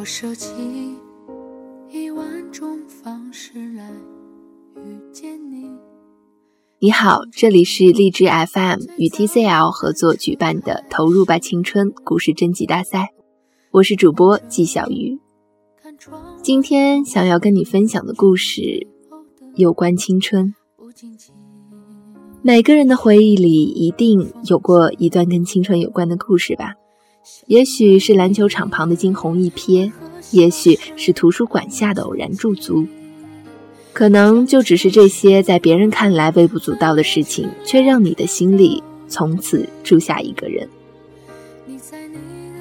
我设计一万种方式来遇见你。你好，这里是荔枝 FM 与 TCL 合作举办的“投入吧青春”故事征集大赛，我是主播季小鱼。今天想要跟你分享的故事有关青春。每个人的回忆里一定有过一段跟青春有关的故事吧？也许是篮球场旁的惊鸿一瞥，也许是图书馆下的偶然驻足，可能就只是这些在别人看来微不足道的事情，却让你的心里从此住下一个人。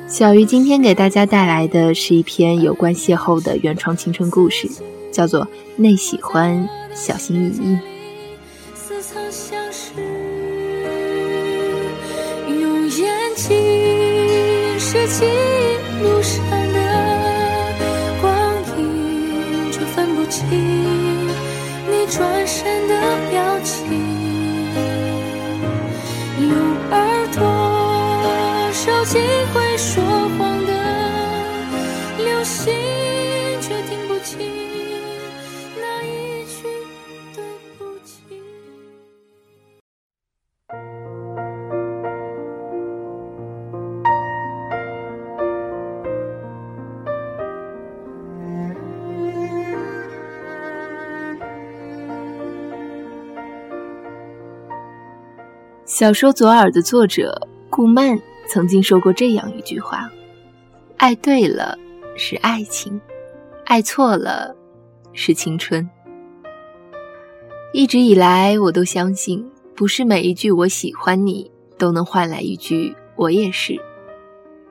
小鱼今天给大家带来的是一篇有关邂逅的原创青春故事，叫做《内喜欢，小心翼翼》。似曾相识，用眼睛心，却听不清那一句对不起。小说《左耳》的作者顾漫曾经说过这样一句话：“爱对了是爱情，爱错了是青春。”一直以来，我都相信，不是每一句“我喜欢你”都能换来一句“我也是”，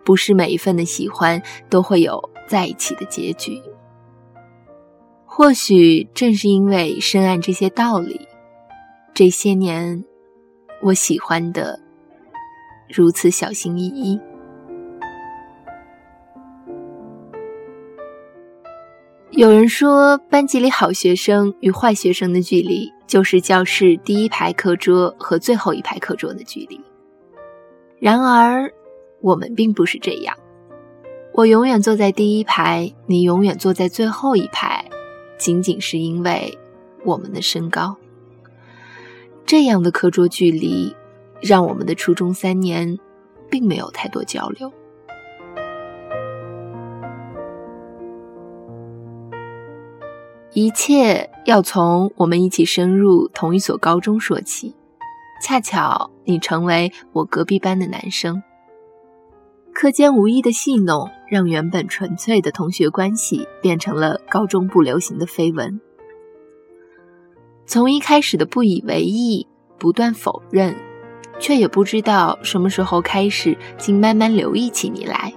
不是每一份的喜欢都会有在一起的结局。或许正是因为深谙这些道理，这些年。我喜欢的如此小心翼翼。有人说，班级里好学生与坏学生的距离，就是教室第一排课桌和最后一排课桌的距离。然而，我们并不是这样。我永远坐在第一排，你永远坐在最后一排，仅仅是因为我们的身高。这样的课桌距离，让我们的初中三年，并没有太多交流。一切要从我们一起升入同一所高中说起。恰巧你成为我隔壁班的男生，课间无意的戏弄，让原本纯粹的同学关系变成了高中不流行的绯闻。从一开始的不以为意、不断否认，却也不知道什么时候开始，竟慢慢留意起你来。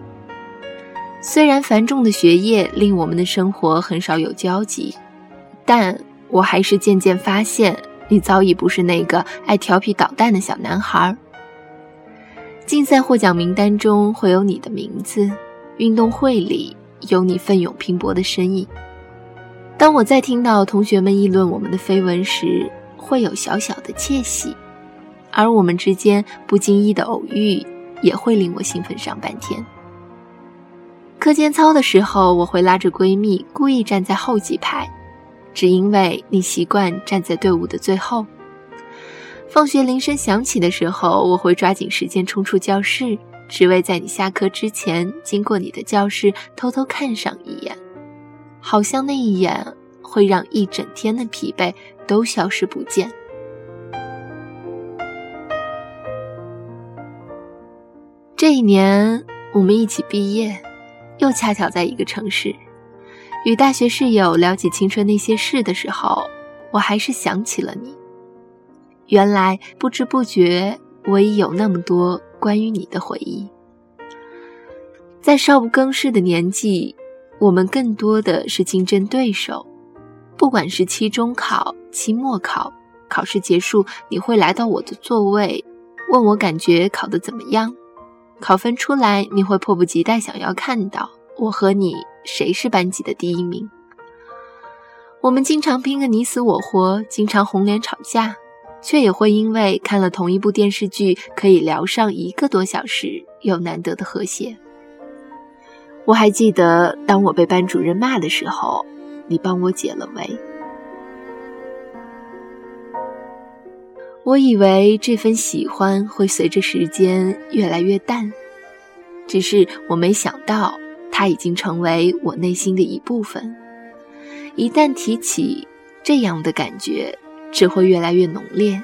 虽然繁重的学业令我们的生活很少有交集，但我还是渐渐发现，你早已不是那个爱调皮捣蛋的小男孩。竞赛获奖名单中会有你的名字，运动会里有你奋勇拼搏的身影。当我在听到同学们议论我们的绯闻时，会有小小的窃喜；而我们之间不经意的偶遇，也会令我兴奋上半天。课间操的时候，我会拉着闺蜜故意站在后几排，只因为你习惯站在队伍的最后。放学铃声响起的时候，我会抓紧时间冲出教室，只为在你下课之前经过你的教室，偷偷看上一眼。好像那一眼会让一整天的疲惫都消失不见。这一年，我们一起毕业，又恰巧在一个城市。与大学室友聊起青春那些事的时候，我还是想起了你。原来不知不觉，我已有那么多关于你的回忆。在少不更事的年纪。我们更多的是竞争对手，不管是期中考、期末考，考试结束你会来到我的座位，问我感觉考得怎么样。考分出来，你会迫不及待想要看到我和你谁是班级的第一名。我们经常拼个你死我活，经常红脸吵架，却也会因为看了同一部电视剧可以聊上一个多小时，有难得的和谐。我还记得，当我被班主任骂的时候，你帮我解了围。我以为这份喜欢会随着时间越来越淡，只是我没想到，它已经成为我内心的一部分。一旦提起这样的感觉，只会越来越浓烈。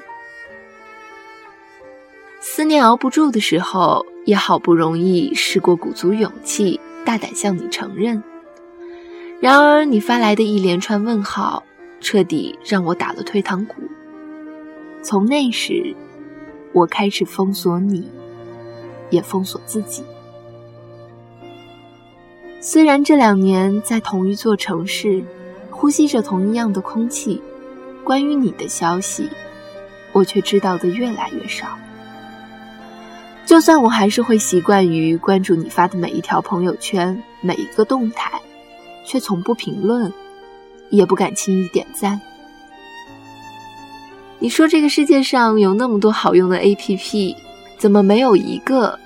思念熬不住的时候，也好不容易试过鼓足勇气，大胆向你承认。然而你发来的一连串问号，彻底让我打了退堂鼓。从那时，我开始封锁你，也封锁自己。虽然这两年在同一座城市，呼吸着同一样的空气，关于你的消息，我却知道的越来越少。就算我还是会习惯于关注你发的每一条朋友圈、每一个动态，却从不评论，也不敢轻易点赞。你说这个世界上有那么多好用的 APP，怎么没有一个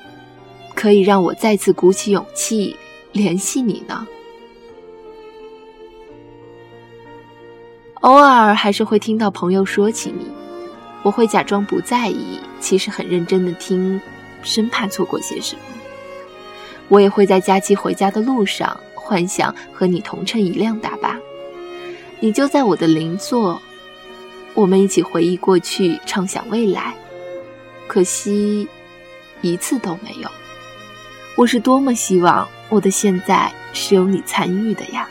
可以让我再次鼓起勇气联系你呢？偶尔还是会听到朋友说起你，我会假装不在意，其实很认真的听，生怕错过些什么。我也会在假期回家的路上幻想和你同乘一辆大巴，你就在我的邻座。我们一起回忆过去，畅想未来，可惜一次都没有。我是多么希望我的现在是由你参与的呀！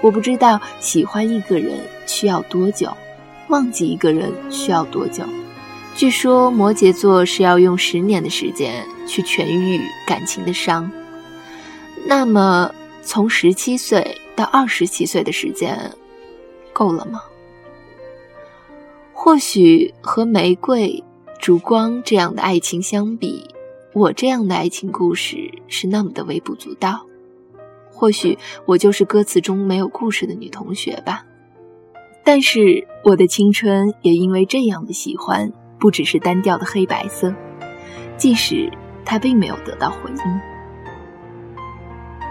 我不知道喜欢一个人需要多久，忘记一个人需要多久。据说摩羯座是要用十年的时间去痊愈感情的伤。那么，从十七岁到二十七岁的时间。够了吗？或许和玫瑰、烛光这样的爱情相比，我这样的爱情故事是那么的微不足道。或许我就是歌词中没有故事的女同学吧。但是我的青春也因为这样的喜欢，不只是单调的黑白色，即使它并没有得到回应。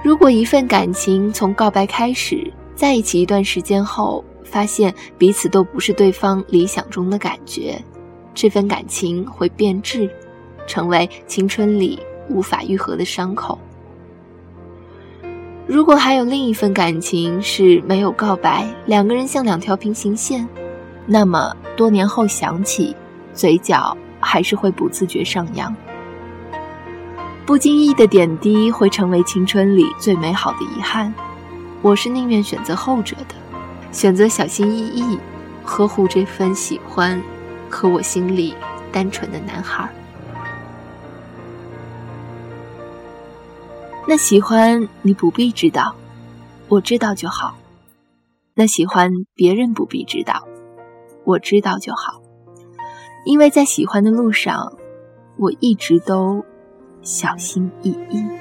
如果一份感情从告白开始，在一起一段时间后，发现彼此都不是对方理想中的感觉，这份感情会变质，成为青春里无法愈合的伤口。如果还有另一份感情是没有告白，两个人像两条平行线，那么多年后想起，嘴角还是会不自觉上扬。不经意的点滴会成为青春里最美好的遗憾，我是宁愿选择后者的。选择小心翼翼呵护这份喜欢，和我心里单纯的男孩。那喜欢你不必知道，我知道就好。那喜欢别人不必知道，我知道就好。因为在喜欢的路上，我一直都小心翼翼。